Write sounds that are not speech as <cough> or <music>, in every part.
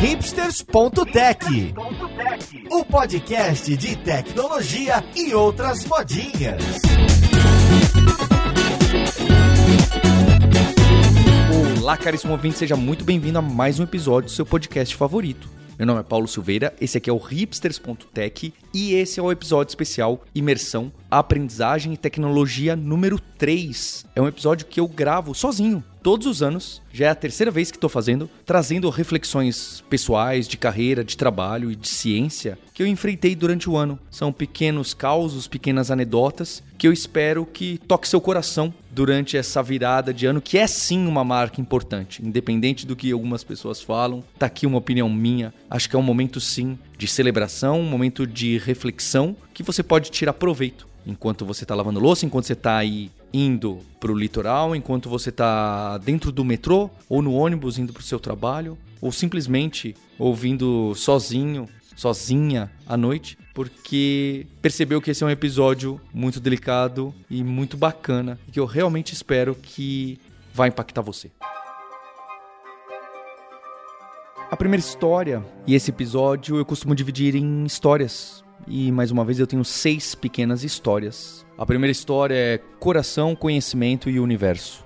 hipsters.tech, o podcast de tecnologia e outras modinhas. Olá, caríssimo ouvinte, seja muito bem-vindo a mais um episódio do seu podcast favorito. Meu nome é Paulo Silveira, esse aqui é o hipsters.tech e esse é o episódio especial Imersão, Aprendizagem e Tecnologia número 3. É um episódio que eu gravo sozinho, todos os anos. Já é a terceira vez que estou fazendo, trazendo reflexões pessoais, de carreira, de trabalho e de ciência que eu enfrentei durante o ano. São pequenos causos, pequenas anedotas que eu espero que toque seu coração durante essa virada de ano, que é sim uma marca importante, independente do que algumas pessoas falam. Tá aqui uma opinião minha. Acho que é um momento sim de celebração, um momento de reflexão que você pode tirar proveito enquanto você está lavando louça, enquanto você está aí indo para o litoral, enquanto você está dentro do metrô ou no ônibus indo para o seu trabalho, ou simplesmente ouvindo sozinho, sozinha à noite, porque percebeu que esse é um episódio muito delicado e muito bacana, que eu realmente espero que vai impactar você. A primeira história e esse episódio eu costumo dividir em histórias. E mais uma vez eu tenho seis pequenas histórias. A primeira história é Coração, Conhecimento e Universo.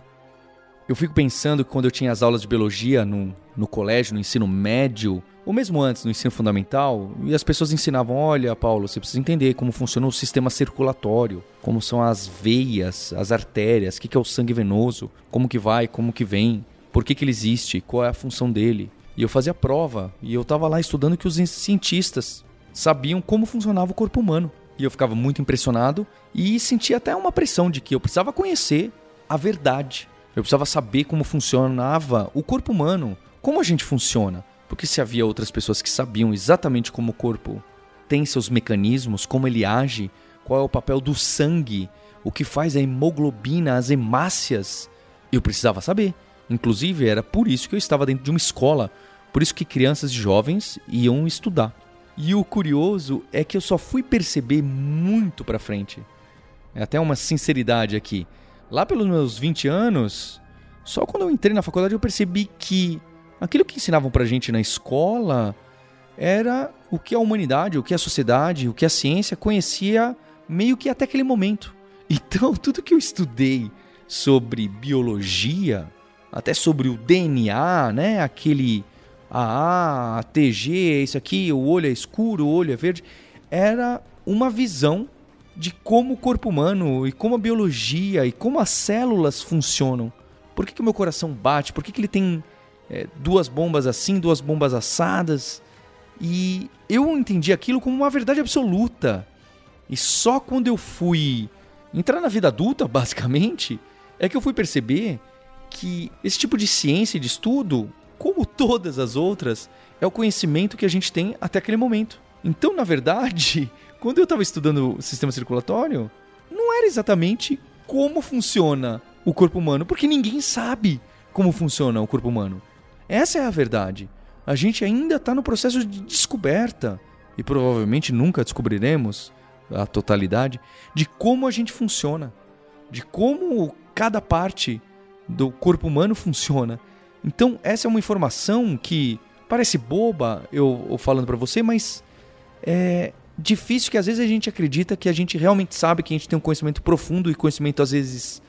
Eu fico pensando que quando eu tinha as aulas de biologia no, no colégio, no ensino médio, ou mesmo antes, no ensino fundamental, e as pessoas ensinavam: olha, Paulo, você precisa entender como funciona o sistema circulatório, como são as veias, as artérias, o que é o sangue venoso, como que vai, como que vem, por que, que ele existe, qual é a função dele. E eu fazia prova, e eu estava lá estudando que os cientistas sabiam como funcionava o corpo humano. E eu ficava muito impressionado e sentia até uma pressão de que eu precisava conhecer a verdade. Eu precisava saber como funcionava o corpo humano, como a gente funciona. Porque se havia outras pessoas que sabiam exatamente como o corpo tem seus mecanismos, como ele age, qual é o papel do sangue, o que faz a hemoglobina, as hemácias, eu precisava saber. Inclusive, era por isso que eu estava dentro de uma escola por isso que crianças e jovens iam estudar. E o curioso é que eu só fui perceber muito pra frente. É até uma sinceridade aqui. Lá pelos meus 20 anos, só quando eu entrei na faculdade eu percebi que aquilo que ensinavam pra gente na escola era o que a humanidade, o que a sociedade, o que a ciência conhecia meio que até aquele momento. <laughs> Então, tudo que eu estudei sobre biologia, até sobre o DNA, né, aquele a A, a TG, isso aqui, o olho é escuro, o olho é verde, era uma visão de como o corpo humano e como a biologia e como as células funcionam. Por que, que o meu coração bate? Por que, que ele tem é, duas bombas assim, duas bombas assadas? E eu entendi aquilo como uma verdade absoluta. E só quando eu fui entrar na vida adulta, basicamente, é que eu fui perceber que esse tipo de ciência e de estudo como todas as outras, é o conhecimento que a gente tem até aquele momento. Então, na verdade, <laughs> quando eu estava estudando o sistema circulatório, não era exatamente como funciona o corpo humano, porque ninguém sabe como funciona o corpo humano. Essa é a verdade. A gente ainda está no processo de descoberta e provavelmente nunca descobriremos a totalidade de como a gente funciona, de como cada parte do corpo humano funciona. Então, essa é uma informação que parece boba eu, eu falando para você, mas é difícil que às vezes a gente acredita que a gente realmente sabe que a gente tem um conhecimento profundo e conhecimento às vezes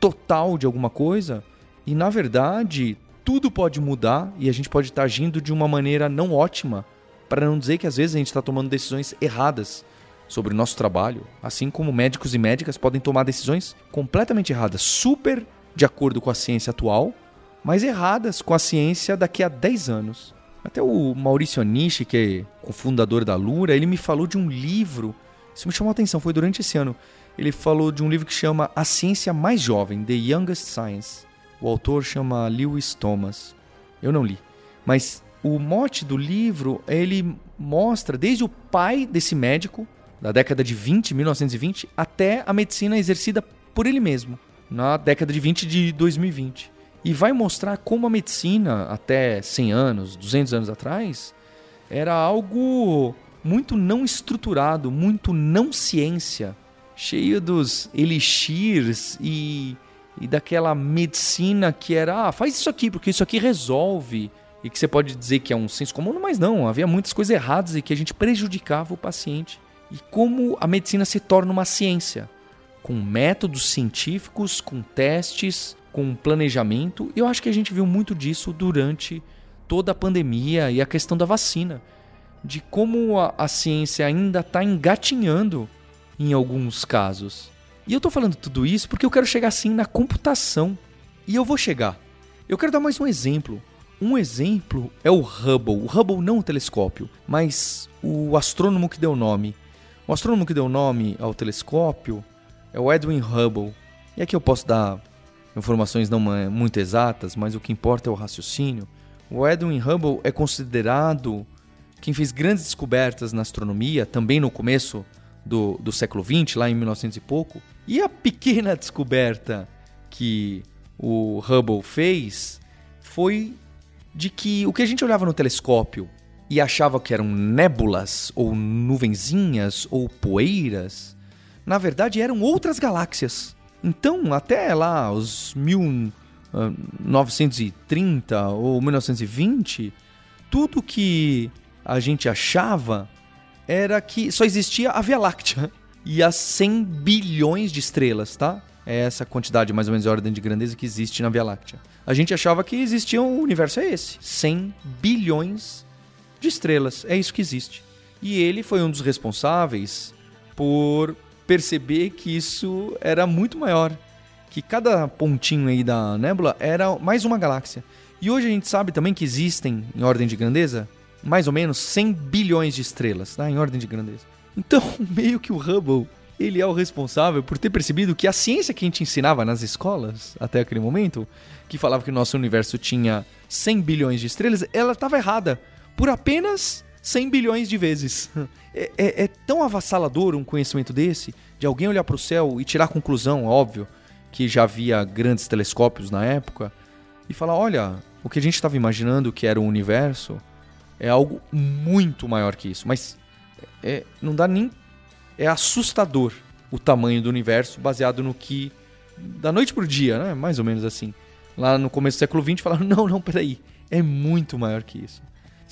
total de alguma coisa, e na verdade, tudo pode mudar e a gente pode estar agindo de uma maneira não ótima, para não dizer que às vezes a gente está tomando decisões erradas sobre o nosso trabalho, assim como médicos e médicas podem tomar decisões completamente erradas, super de acordo com a ciência atual, mas erradas com a ciência daqui a 10 anos. Até o Maurício Anishi, que é o fundador da Lura, ele me falou de um livro, isso me chamou a atenção, foi durante esse ano. Ele falou de um livro que chama A Ciência Mais Jovem, The Youngest Science. O autor chama Lewis Thomas. Eu não li. Mas o mote do livro, ele mostra desde o pai desse médico, da década de 20, 1920, até a medicina exercida por ele mesmo, na década de 20 de 2020 e vai mostrar como a medicina, até 100 anos, 200 anos atrás, era algo muito não estruturado, muito não ciência, cheio dos elixirs e, e daquela medicina que era, ah, faz isso aqui, porque isso aqui resolve. e que você pode dizer que é um senso comum, mas não, havia muitas coisas erradas e que a gente prejudicava o paciente. E como a medicina se torna uma ciência, com métodos científicos, com testes, com planejamento. Eu acho que a gente viu muito disso durante toda a pandemia e a questão da vacina, de como a, a ciência ainda está engatinhando em alguns casos. E eu estou falando tudo isso porque eu quero chegar assim na computação. E eu vou chegar. Eu quero dar mais um exemplo. Um exemplo é o Hubble. O Hubble não o telescópio, mas o astrônomo que deu nome. O astrônomo que deu nome ao telescópio é o Edwin Hubble. E aqui eu posso dar informações não muito exatas, mas o que importa é o raciocínio. O Edwin Hubble é considerado quem fez grandes descobertas na astronomia, também no começo do, do século XX, lá em 1900 e pouco. E a pequena descoberta que o Hubble fez foi de que o que a gente olhava no telescópio e achava que eram nébulas ou nuvenzinhas ou poeiras, na verdade eram outras galáxias. Então, até lá os 1930 ah, ou 1920, tudo que a gente achava era que só existia a Via Láctea <laughs> e as 100 bilhões de estrelas, tá? É essa quantidade mais ou menos de ordem de grandeza que existe na Via Láctea. A gente achava que existia um universo é esse, 100 bilhões de estrelas, é isso que existe. E ele foi um dos responsáveis por perceber que isso era muito maior, que cada pontinho aí da nébula era mais uma galáxia. E hoje a gente sabe também que existem, em ordem de grandeza, mais ou menos 100 bilhões de estrelas, tá? em ordem de grandeza. Então, <laughs> meio que o Hubble, ele é o responsável por ter percebido que a ciência que a gente ensinava nas escolas até aquele momento, que falava que o nosso universo tinha 100 bilhões de estrelas, ela estava errada por apenas 100 bilhões de vezes. <laughs> É, é, é, tão avassalador um conhecimento desse, de alguém olhar para o céu e tirar a conclusão, óbvio, que já havia grandes telescópios na época, e falar: olha, o que a gente estava imaginando que era o universo é algo muito maior que isso. Mas é, não dá nem. É assustador o tamanho do universo baseado no que. Da noite pro dia, né? Mais ou menos assim. Lá no começo do século XX falaram: não, não, peraí. É muito maior que isso.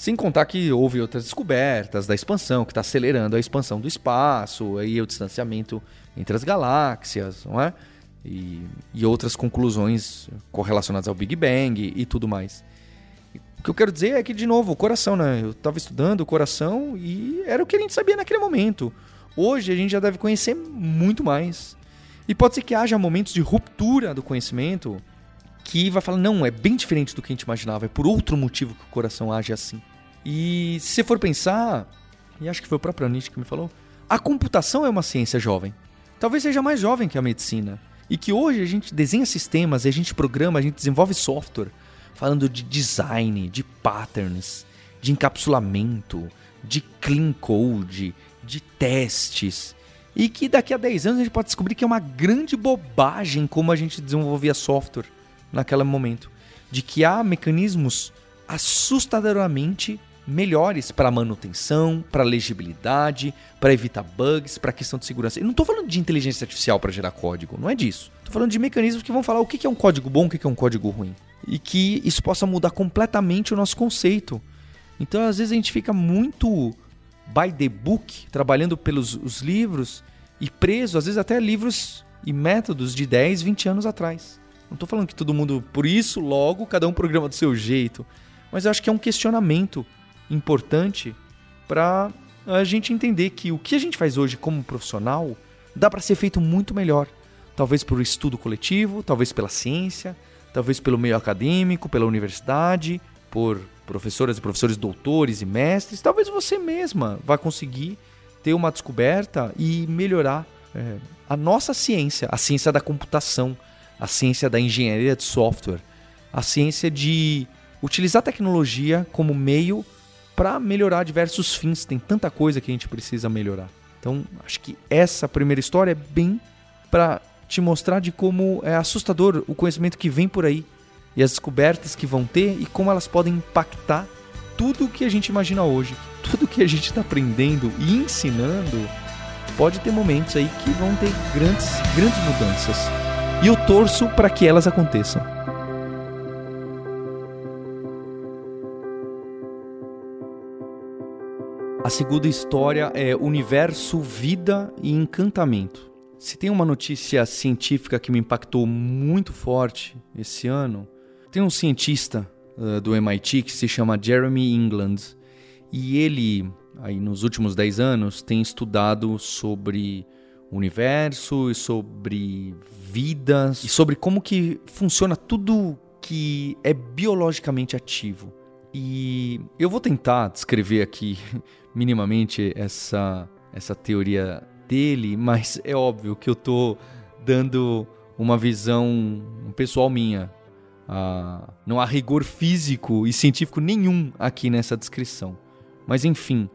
Sem contar que houve outras descobertas da expansão, que está acelerando a expansão do espaço, aí o distanciamento entre as galáxias, não é? E, e outras conclusões correlacionadas ao Big Bang e tudo mais. O que eu quero dizer é que, de novo, o coração, né? Eu estava estudando o coração e era o que a gente sabia naquele momento. Hoje a gente já deve conhecer muito mais. E pode ser que haja momentos de ruptura do conhecimento que vai falar, não, é bem diferente do que a gente imaginava, é por outro motivo que o coração age assim. E se você for pensar, e acho que foi o próprio Nietzsche que me falou, a computação é uma ciência jovem. Talvez seja mais jovem que a medicina. E que hoje a gente desenha sistemas, a gente programa, a gente desenvolve software falando de design, de patterns, de encapsulamento, de clean code, de testes. E que daqui a 10 anos a gente pode descobrir que é uma grande bobagem como a gente desenvolvia software naquele momento. De que há mecanismos assustadoramente melhores para manutenção, para legibilidade, para evitar bugs, para questão de segurança. Eu não estou falando de inteligência artificial para gerar código, não é disso. Estou falando de mecanismos que vão falar o que é um código bom, o que é um código ruim e que isso possa mudar completamente o nosso conceito. Então, às vezes, a gente fica muito by the book, trabalhando pelos os livros e preso, às vezes, até livros e métodos de 10, 20 anos atrás. Não estou falando que todo mundo, por isso, logo, cada um programa do seu jeito. Mas eu acho que é um questionamento importante para a gente entender que o que a gente faz hoje como profissional dá para ser feito muito melhor. Talvez por estudo coletivo, talvez pela ciência, talvez pelo meio acadêmico, pela universidade, por professoras e professores doutores e mestres, talvez você mesma vá conseguir ter uma descoberta e melhorar é, a nossa ciência, a ciência da computação, a ciência da engenharia de software, a ciência de utilizar a tecnologia como meio para melhorar diversos fins. Tem tanta coisa que a gente precisa melhorar. Então, acho que essa primeira história é bem para te mostrar de como é assustador o conhecimento que vem por aí e as descobertas que vão ter e como elas podem impactar tudo o que a gente imagina hoje. Tudo que a gente está aprendendo e ensinando pode ter momentos aí que vão ter grandes, grandes mudanças. E eu torço para que elas aconteçam. A segunda história é Universo, Vida e Encantamento. Se tem uma notícia científica que me impactou muito forte esse ano, tem um cientista uh, do MIT que se chama Jeremy England e ele, aí nos últimos 10 anos, tem estudado sobre o universo e sobre vidas e sobre como que funciona tudo que é biologicamente ativo. E eu vou tentar descrever aqui <laughs> minimamente essa, essa teoria dele, mas é óbvio que eu estou dando uma visão pessoal minha. Ah, não há rigor físico e científico nenhum aqui nessa descrição. Mas enfim,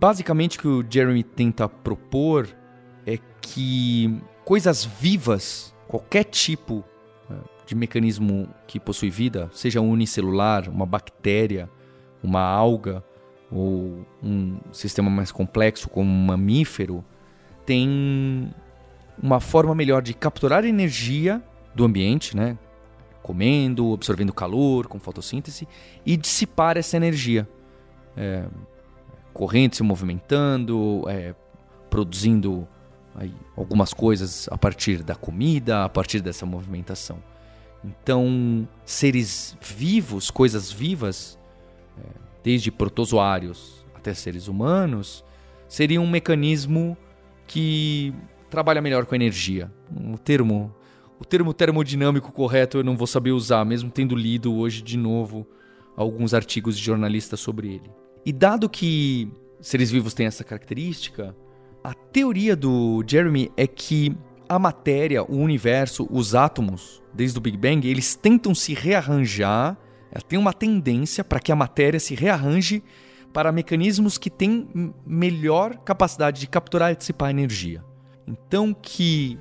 basicamente o que o Jeremy tenta propor é que coisas vivas, qualquer tipo de mecanismo que possui vida, seja unicelular, uma bactéria, uma alga ou um sistema mais complexo como um mamífero, tem uma forma melhor de capturar energia do ambiente, né? comendo, absorvendo calor com fotossíntese e dissipar essa energia, é, se movimentando, é, produzindo aí, algumas coisas a partir da comida, a partir dessa movimentação. Então, seres vivos, coisas vivas, é, desde protozoários até seres humanos, seria um mecanismo que trabalha melhor com energia. O termo, o termo termodinâmico correto eu não vou saber usar, mesmo tendo lido hoje de novo alguns artigos de jornalistas sobre ele. E dado que seres vivos têm essa característica, a teoria do Jeremy é que a matéria, o universo, os átomos, desde o Big Bang, eles tentam se rearranjar, tem uma tendência para que a matéria se rearranje para mecanismos que têm melhor capacidade de capturar e dissipar energia. Então que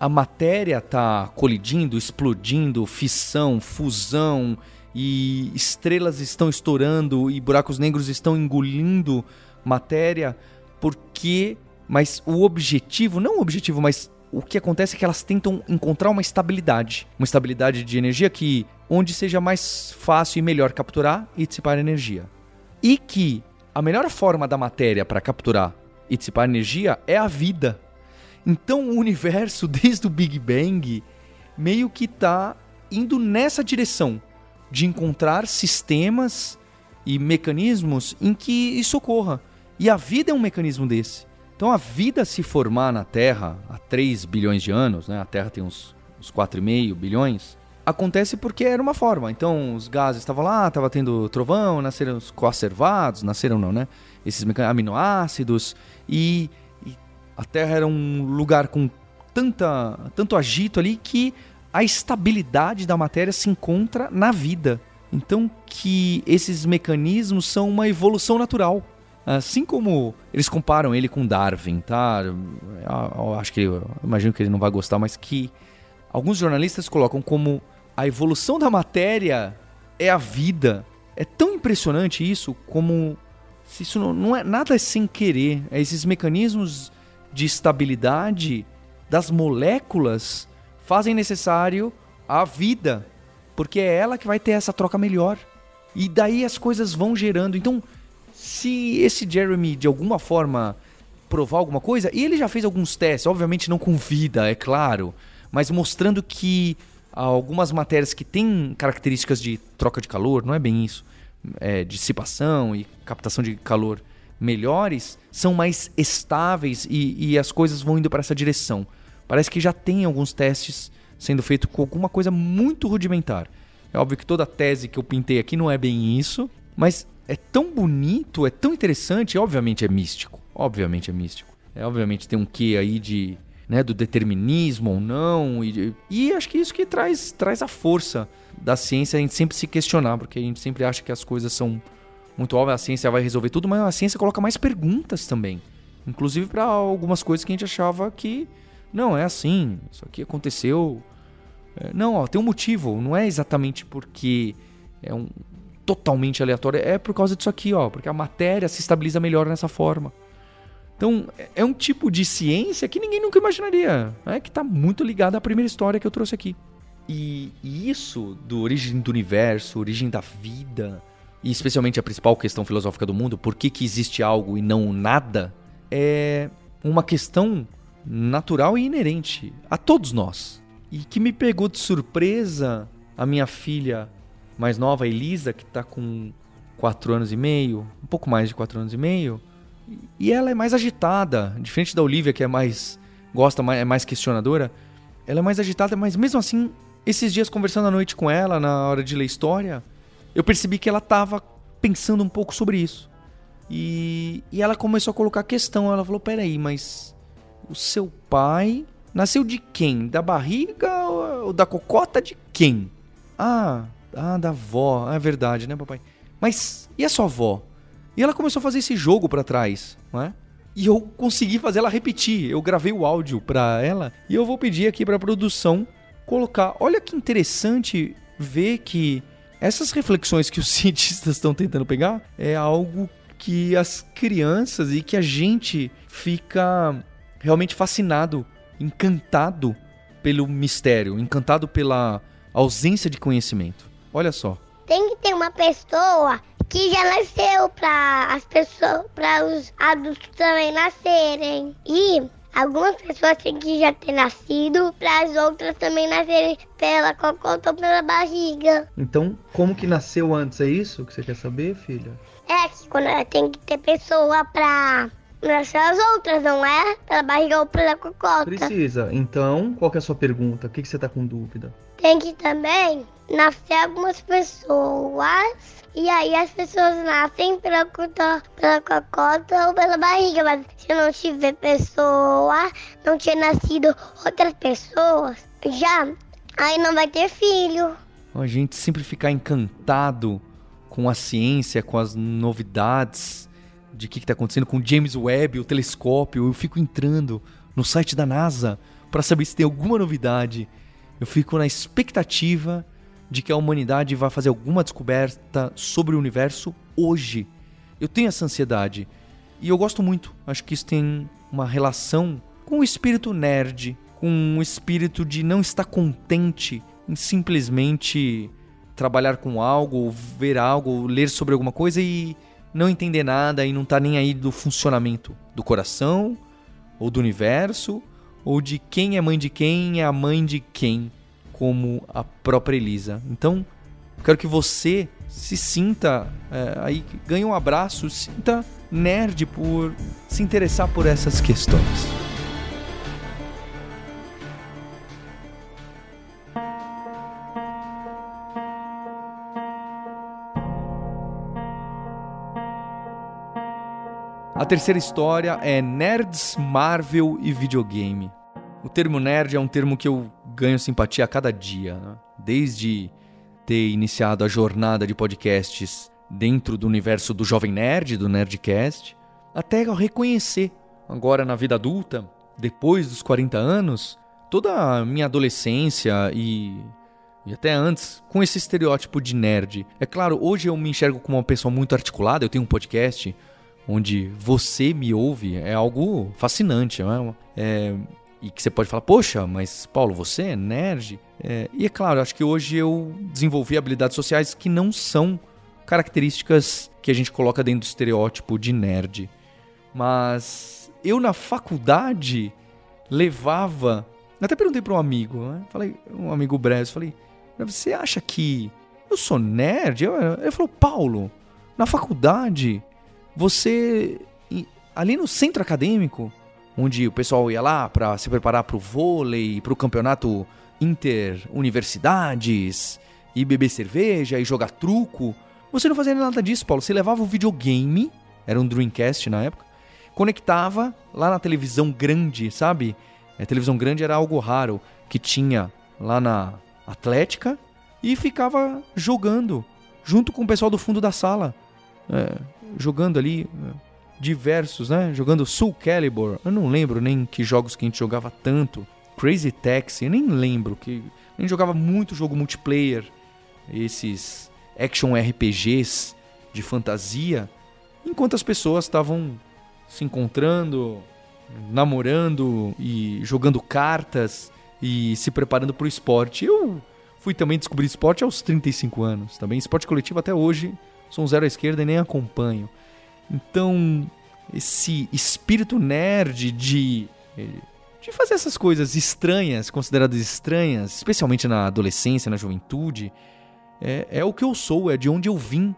a matéria está colidindo, explodindo, fissão, fusão e estrelas estão estourando e buracos negros estão engolindo matéria, porque mas o objetivo, não o objetivo, mas o que acontece é que elas tentam encontrar uma estabilidade, uma estabilidade de energia que onde seja mais fácil e melhor capturar e dissipar energia. E que a melhor forma da matéria para capturar e dissipar energia é a vida. Então o universo <laughs> desde o Big Bang meio que está indo nessa direção de encontrar sistemas e mecanismos em que isso ocorra. E a vida é um mecanismo desse. Então a vida se formar na Terra há 3 bilhões de anos, né? a Terra tem uns, uns 4,5 bilhões, acontece porque era uma forma. Então os gases estavam lá, estava tendo trovão, nasceram os coacervados, nasceram não, né? Esses aminoácidos e, e a Terra era um lugar com tanta, tanto agito ali que a estabilidade da matéria se encontra na vida. Então que esses mecanismos são uma evolução natural. Assim como eles comparam ele com Darwin, tá? Eu acho que eu imagino que ele não vai gostar, mas que alguns jornalistas colocam como a evolução da matéria é a vida. É tão impressionante isso como se isso não, não é nada sem querer. É esses mecanismos de estabilidade das moléculas fazem necessário a vida, porque é ela que vai ter essa troca melhor. E daí as coisas vão gerando. Então, se esse Jeremy de alguma forma provar alguma coisa, e ele já fez alguns testes, obviamente não com vida, é claro, mas mostrando que algumas matérias que têm características de troca de calor, não é bem isso, é, dissipação e captação de calor melhores, são mais estáveis e, e as coisas vão indo para essa direção. Parece que já tem alguns testes sendo feitos com alguma coisa muito rudimentar. É óbvio que toda a tese que eu pintei aqui não é bem isso, mas é tão bonito, é tão interessante, obviamente é místico. Obviamente é místico. É, obviamente tem um quê aí de. Né, do determinismo ou não. E, e acho que isso que traz, traz a força da ciência, a gente sempre se questionar, porque a gente sempre acha que as coisas são muito óbvias, a ciência vai resolver tudo, mas a ciência coloca mais perguntas também. Inclusive para algumas coisas que a gente achava que não é assim, isso aqui aconteceu. É, não, ó, tem um motivo, não é exatamente porque é um, totalmente aleatória é por causa disso aqui, ó, porque a matéria se estabiliza melhor nessa forma. Então, é um tipo de ciência que ninguém nunca imaginaria, né? que está muito ligado à primeira história que eu trouxe aqui. E, e isso, do origem do universo, origem da vida, e especialmente a principal questão filosófica do mundo, por que, que existe algo e não nada, é uma questão natural e inerente a todos nós. E que me pegou de surpresa a minha filha mais nova, Elisa, que está com 4 anos e meio, um pouco mais de 4 anos e meio, e ela é mais agitada, diferente da Olivia, que é mais gosta, é mais questionadora. Ela é mais agitada, mas mesmo assim, esses dias conversando à noite com ela, na hora de ler história, eu percebi que ela estava pensando um pouco sobre isso. E, e ela começou a colocar questão. Ela falou: peraí, mas o seu pai nasceu de quem? Da barriga ou da cocota de quem? Ah, ah, da avó. Ah, é verdade, né, papai? Mas e a sua avó? E ela começou a fazer esse jogo para trás, não é? E eu consegui fazer ela repetir. Eu gravei o áudio para ela e eu vou pedir aqui para produção colocar. Olha que interessante ver que essas reflexões que os <laughs> cientistas estão tentando pegar é algo que as crianças e que a gente fica realmente fascinado, encantado pelo mistério, encantado pela ausência de conhecimento. Olha só. Tem que ter uma pessoa que já nasceu para as pessoas, para os adultos também nascerem. E algumas pessoas têm que já ter nascido para as outras também nascerem pela cocota ou pela barriga. Então, como que nasceu antes? É isso que você quer saber, filha? É que quando tem que ter pessoa para nascer as outras, não é? Pela barriga ou pela cocota. Precisa. Então, qual que é a sua pergunta? O que, que você está com dúvida? Tem que também nascer algumas pessoas e aí as pessoas nascem pela, pela cocota ou pela barriga, mas se não tiver pessoa, não tiver nascido outras pessoas, já aí não vai ter filho. A gente sempre ficar encantado com a ciência, com as novidades de o que está acontecendo com James Webb, o telescópio. Eu fico entrando no site da NASA para saber se tem alguma novidade. Eu fico na expectativa de que a humanidade vai fazer alguma descoberta sobre o universo hoje. Eu tenho essa ansiedade e eu gosto muito. Acho que isso tem uma relação com o espírito nerd, com o espírito de não estar contente em simplesmente trabalhar com algo, ou ver algo, ou ler sobre alguma coisa e não entender nada e não estar tá nem aí do funcionamento do coração, ou do universo, ou de quem é mãe de quem é a mãe de quem como a própria Elisa. Então, quero que você se sinta é, aí, ganhe um abraço, sinta nerd por se interessar por essas questões. A terceira história é Nerds, Marvel e Videogame. O termo nerd é um termo que eu ganho simpatia a cada dia, né? desde ter iniciado a jornada de podcasts dentro do universo do Jovem Nerd, do Nerdcast, até eu reconhecer agora na vida adulta, depois dos 40 anos, toda a minha adolescência e, e até antes com esse estereótipo de nerd. É claro, hoje eu me enxergo como uma pessoa muito articulada, eu tenho um podcast onde você me ouve, é algo fascinante. É? é e que você pode falar, poxa, mas Paulo, você é nerd? É, e é claro, acho que hoje eu desenvolvi habilidades sociais que não são características que a gente coloca dentro do estereótipo de nerd. Mas eu na faculdade levava. Até perguntei para um amigo, né? falei, um amigo breve, falei, você acha que eu sou nerd? Ele falou, Paulo, na faculdade, você ali no centro acadêmico, onde o pessoal ia lá para se preparar para o vôlei, para o campeonato inter-universidades, e beber cerveja e jogar truco. Você não fazia nada disso, Paulo. Você levava o videogame, era um Dreamcast na época, conectava lá na televisão grande, sabe? A televisão grande era algo raro que tinha lá na Atlética e ficava jogando junto com o pessoal do fundo da sala, é, jogando ali. Diversos, né? Jogando Soul Calibur. Eu não lembro nem que jogos que a gente jogava tanto. Crazy Taxi, eu nem lembro que gente jogava muito jogo multiplayer, esses action RPGs de fantasia, enquanto as pessoas estavam se encontrando, namorando e jogando cartas e se preparando para o esporte. Eu fui também descobrir esporte aos 35 anos, também esporte coletivo até hoje Sou um zero à esquerda e nem acompanho. Então, esse espírito nerd de de fazer essas coisas estranhas, consideradas estranhas, especialmente na adolescência, na juventude, é, é o que eu sou, é de onde eu vim.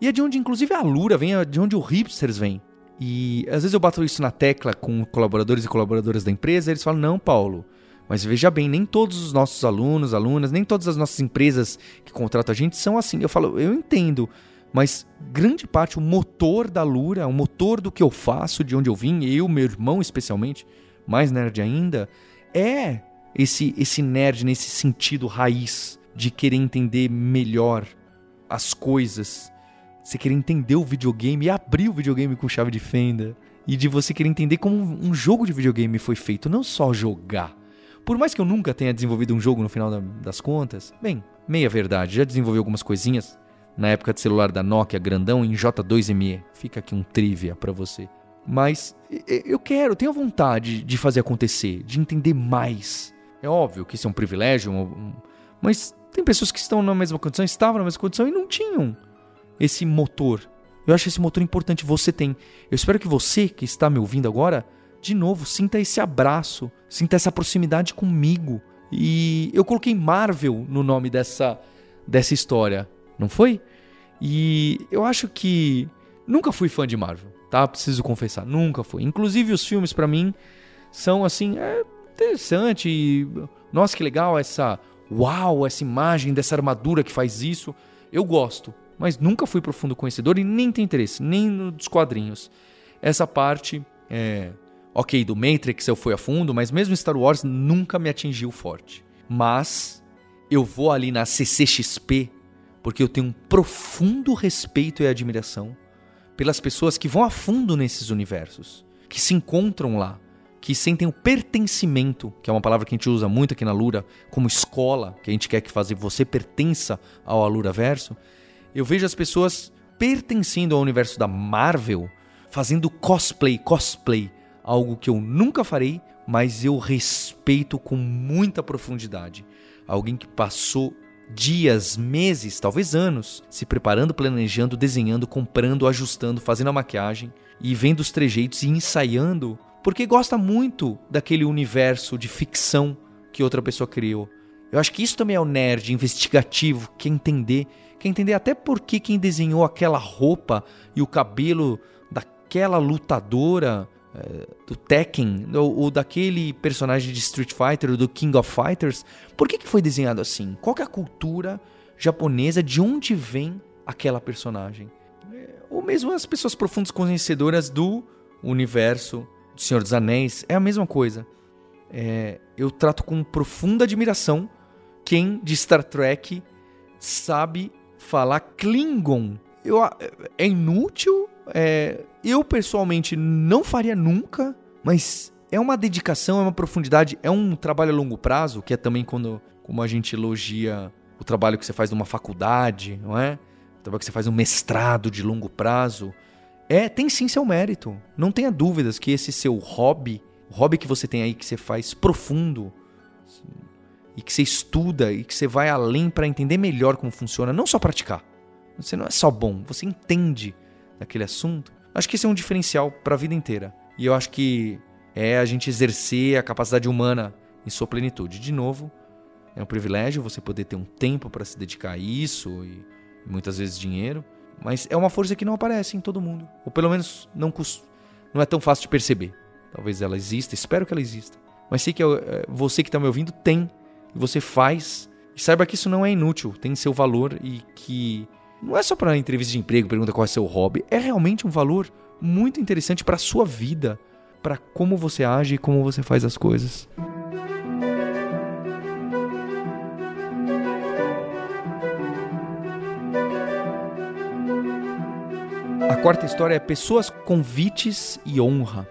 E é de onde, inclusive, a Lura vem, é de onde o hipsters vem. E às vezes eu bato isso na tecla com colaboradores e colaboradoras da empresa, eles falam: não, Paulo, mas veja bem, nem todos os nossos alunos, alunas, nem todas as nossas empresas que contratam a gente são assim. Eu falo, eu entendo, mas grande parte, o motor da Lura, o motor do que eu faço, de onde eu vim, eu, meu irmão especialmente, mais nerd ainda, é esse, esse nerd nesse sentido raiz de querer entender melhor as coisas. Você querer entender o videogame e abrir o videogame com chave de fenda. E de você querer entender como um jogo de videogame foi feito, não só jogar. Por mais que eu nunca tenha desenvolvido um jogo no final das contas, bem, meia verdade, já desenvolvi algumas coisinhas na época de celular da Nokia grandão em J2ME. Fica aqui um trivia para você. Mas eu quero, tenho vontade de fazer acontecer, de entender mais. É óbvio que isso é um privilégio, mas tem pessoas que estão na mesma condição, estavam na mesma condição e não tinham esse motor. Eu acho esse motor importante, você tem. Eu espero que você que está me ouvindo agora, de novo, sinta esse abraço, sinta essa proximidade comigo. E eu coloquei Marvel no nome dessa, dessa história, não foi? E eu acho que nunca fui fã de Marvel tá? Preciso confessar, nunca foi. Inclusive os filmes para mim são assim, é interessante e nossa que legal essa, uau, essa imagem dessa armadura que faz isso. Eu gosto, mas nunca fui profundo conhecedor e nem tem interesse, nem nos quadrinhos. Essa parte é, OK, do Matrix eu fui a fundo, mas mesmo Star Wars nunca me atingiu forte. Mas eu vou ali na CCXP porque eu tenho um profundo respeito e admiração pelas pessoas que vão a fundo nesses universos, que se encontram lá, que sentem o pertencimento, que é uma palavra que a gente usa muito aqui na Lura, como escola, que a gente quer que fazer você pertença ao Alura Verso. Eu vejo as pessoas pertencendo ao universo da Marvel, fazendo cosplay, cosplay, algo que eu nunca farei, mas eu respeito com muita profundidade. Alguém que passou dias, meses, talvez anos, se preparando, planejando, desenhando, comprando, ajustando, fazendo a maquiagem e vendo os trejeitos e ensaiando, porque gosta muito daquele universo de ficção que outra pessoa criou. Eu acho que isso também é o nerd investigativo, quer entender, quer entender até por que quem desenhou aquela roupa e o cabelo daquela lutadora do Tekken, ou, ou, daquele personagem de Street Fighter, do King of Fighters, por que, que foi desenhado assim? Qual é a cultura japonesa? De onde vem aquela personagem? Eh, ou mesmo as pessoas profundas conhecedoras do universo do Senhor dos Anéis, é a mesma coisa. É, eu trato com profunda admiração quem de Star Trek sabe falar Klingon. Eu, é inútil é, eu pessoalmente não faria nunca, mas é uma dedicação, é uma profundidade, é um trabalho a longo prazo, que é também quando como a gente elogia o trabalho que você faz numa faculdade, não é? O trabalho que você faz um mestrado de longo prazo. É, tem sim seu mérito. Não tenha dúvidas que esse seu hobby, o hobby que você tem aí que você faz profundo, e que você estuda e que você vai além para entender melhor como funciona, não só praticar. Você não é só bom, você entende daquele assunto, acho que esse é um diferencial para a vida inteira. E eu acho que é a gente exercer a capacidade humana em sua plenitude. De novo, é um privilégio você poder ter um tempo para se dedicar a isso e muitas vezes dinheiro, mas é uma força que não aparece em todo mundo, ou pelo menos não, não é tão fácil de perceber. Talvez ela exista, espero que ela exista. Mas sei que é, você que está me ouvindo tem, e você faz, e saiba que isso não é inútil, tem seu valor e que não é só para entrevista de emprego, pergunta qual é seu hobby, é realmente um valor muito interessante para a sua vida, para como você age e como você faz as coisas. A quarta história é pessoas, convites e honra.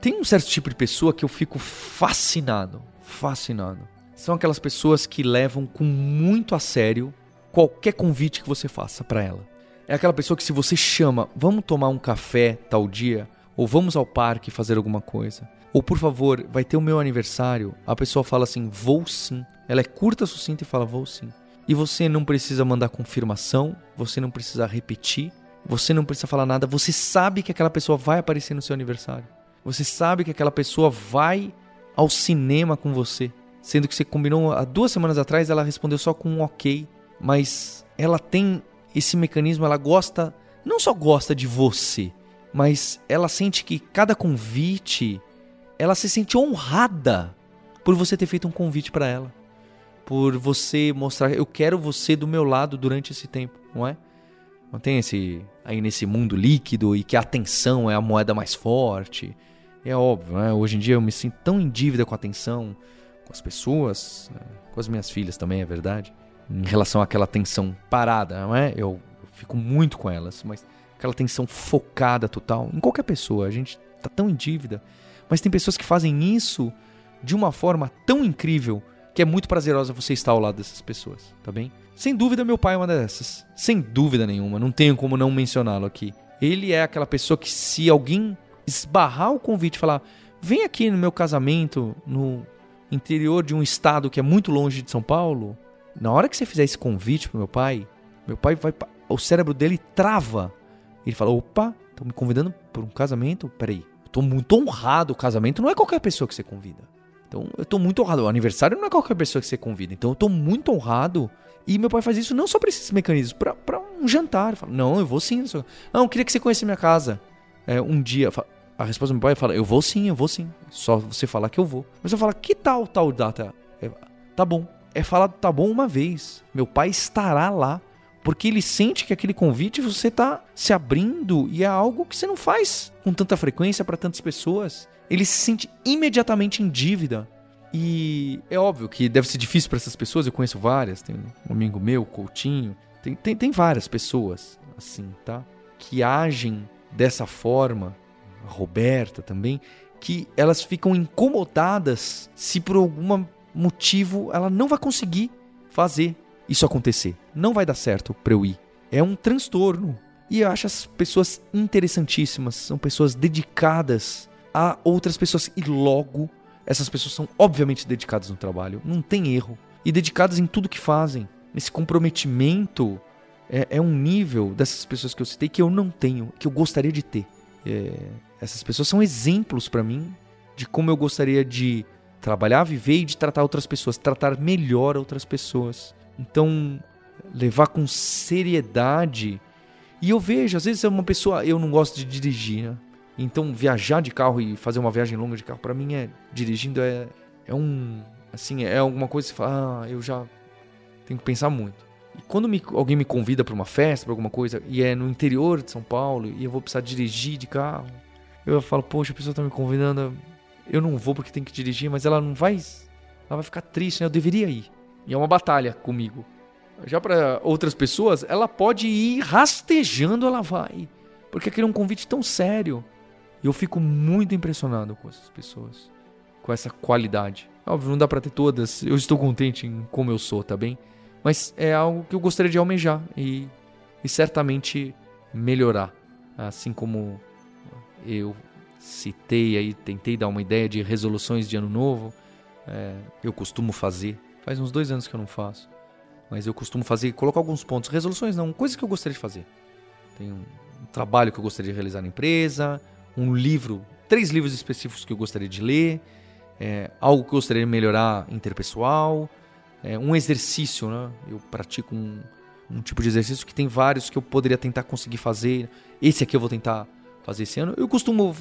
Tem um certo tipo de pessoa que eu fico fascinado, fascinado. São aquelas pessoas que levam com muito a sério qualquer convite que você faça para ela. É aquela pessoa que se você chama, vamos tomar um café tal dia, ou vamos ao parque fazer alguma coisa, ou por favor, vai ter o meu aniversário, a pessoa fala assim, vou sim. Ela é curta, sucinta e fala, vou sim. E você não precisa mandar confirmação, você não precisa repetir, você não precisa falar nada, você sabe que aquela pessoa vai aparecer no seu aniversário. Você sabe que aquela pessoa vai ao cinema com você. Sendo que você combinou há duas semanas atrás, ela respondeu só com um ok. Mas ela tem esse mecanismo, ela gosta, não só gosta de você, mas ela sente que cada convite, ela se sente honrada por você ter feito um convite para ela. Por você mostrar, eu quero você do meu lado durante esse tempo, não é? Não tem esse aí nesse mundo líquido e que a atenção é a moeda mais forte. É óbvio, né? Hoje em dia eu me sinto tão em dívida com a atenção, com as pessoas, né? com as minhas filhas também, é verdade. Em relação àquela atenção parada, não é? Eu, fico muito com elas, mas aquela atenção focada total em qualquer pessoa. A gente tá tão em dívida, mas tem pessoas que fazem isso de uma forma tão incrível que é muito prazerosa você estar ao lado dessas pessoas, tá bem? Sem dúvida, meu pai é uma dessas. Sem dúvida nenhuma, não tenho como não mencioná-lo aqui. Ele é aquela pessoa que, se alguém esbarrar o convite e falar: vem aqui no meu casamento, no interior de um estado que é muito longe de São Paulo, na hora que você fizer esse convite pro meu pai, meu pai vai. O cérebro dele trava. Ele fala: opa, estão me convidando para um casamento? Peraí, eu tô muito honrado. O casamento não é qualquer pessoa que você convida. Então eu tô muito honrado. O aniversário não é qualquer pessoa que você convida. Então eu tô muito honrado. E meu pai faz isso não só pra esses mecanismos, pra um jantar. Fala, não, eu vou sim. Não, eu queria que você conhecesse minha casa. É, um dia. A resposta do meu pai fala, eu vou sim, eu vou sim. Só você falar que eu vou. Mas eu falo, que tal tal data? Tá bom. É falar, tá bom uma vez. Meu pai estará lá. Porque ele sente que aquele convite você tá se abrindo e é algo que você não faz com tanta frequência para tantas pessoas ele se sente imediatamente em dívida. E é óbvio que deve ser difícil para essas pessoas, eu conheço várias, tem um amigo meu, Coutinho, tem, tem, tem várias pessoas assim, tá? Que agem dessa forma, a Roberta também, que elas ficam incomodadas se por algum motivo ela não vai conseguir fazer isso acontecer. Não vai dar certo para eu ir. É um transtorno. E eu acho as pessoas interessantíssimas, são pessoas dedicadas a outras pessoas. E logo, essas pessoas são obviamente dedicadas no trabalho, não tem erro. E dedicadas em tudo que fazem. Esse comprometimento é, é um nível dessas pessoas que eu citei que eu não tenho, que eu gostaria de ter. É, essas pessoas são exemplos para mim de como eu gostaria de trabalhar, viver e de tratar outras pessoas, tratar melhor outras pessoas. Então, levar com seriedade. E eu vejo, às vezes é uma pessoa, eu não gosto de dirigir, né? Então, viajar de carro e fazer uma viagem longa de carro, para mim, é dirigindo é, é um. Assim, é alguma coisa que você fala, ah, eu já tenho que pensar muito. E quando me, alguém me convida para uma festa, para alguma coisa, e é no interior de São Paulo, e eu vou precisar dirigir de carro, eu falo, poxa, a pessoa tá me convidando, eu não vou porque tem que dirigir, mas ela não vai. Ela vai ficar triste, né? Eu deveria ir. E é uma batalha comigo. Já para outras pessoas, ela pode ir rastejando, ela vai. Porque aquele é um convite tão sério. E eu fico muito impressionado com essas pessoas, com essa qualidade. Óbvio, não dá para ter todas. Eu estou contente em como eu sou, tá bem? Mas é algo que eu gostaria de almejar e, e certamente melhorar. Assim como eu citei aí, tentei dar uma ideia de resoluções de ano novo. É, eu costumo fazer. Faz uns dois anos que eu não faço. Mas eu costumo fazer, colocar alguns pontos. Resoluções não, coisas que eu gostaria de fazer. Tem um, um trabalho que eu gostaria de realizar na empresa, um livro, três livros específicos que eu gostaria de ler, é, algo que eu gostaria de melhorar interpessoal, é, um exercício, né? Eu pratico um, um tipo de exercício que tem vários que eu poderia tentar conseguir fazer. Esse aqui eu vou tentar fazer esse ano. Eu costumo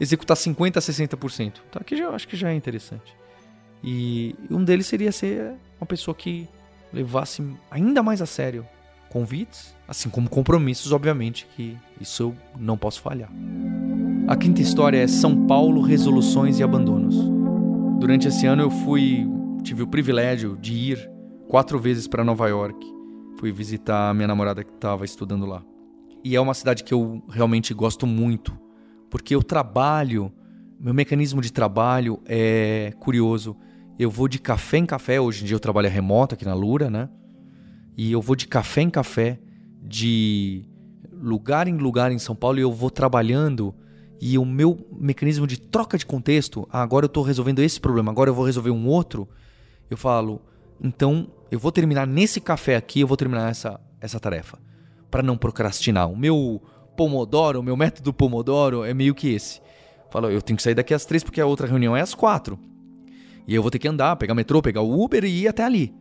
executar 50% a 60%. Tá? Que já, acho que já é interessante. E um deles seria ser uma pessoa que levasse ainda mais a sério convites, assim como compromissos, obviamente, que isso eu não posso falhar. A quinta história é São Paulo, resoluções e abandonos. Durante esse ano eu fui, tive o privilégio de ir quatro vezes para Nova York. Fui visitar a minha namorada que estava estudando lá. E é uma cidade que eu realmente gosto muito, porque eu trabalho, meu mecanismo de trabalho é curioso. Eu vou de café em café, hoje em dia eu trabalho remoto aqui na Lura, né? E eu vou de café em café, de lugar em lugar em São Paulo e eu vou trabalhando e o meu mecanismo de troca de contexto, ah, agora eu estou resolvendo esse problema, agora eu vou resolver um outro, eu falo, então eu vou terminar nesse café aqui, eu vou terminar essa, essa tarefa. para não procrastinar. O meu Pomodoro, meu método Pomodoro é meio que esse. Fala, eu tenho que sair daqui às três porque a outra reunião é às quatro. E eu vou ter que andar, pegar metrô, pegar o Uber e ir até ali.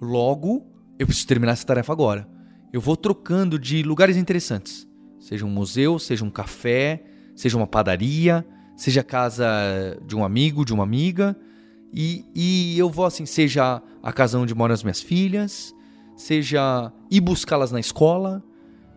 Logo, eu preciso terminar essa tarefa agora. Eu vou trocando de lugares interessantes. Seja um museu, seja um café, seja uma padaria, seja a casa de um amigo, de uma amiga. E, e eu vou assim, seja a casa onde moram as minhas filhas, seja ir buscá-las na escola.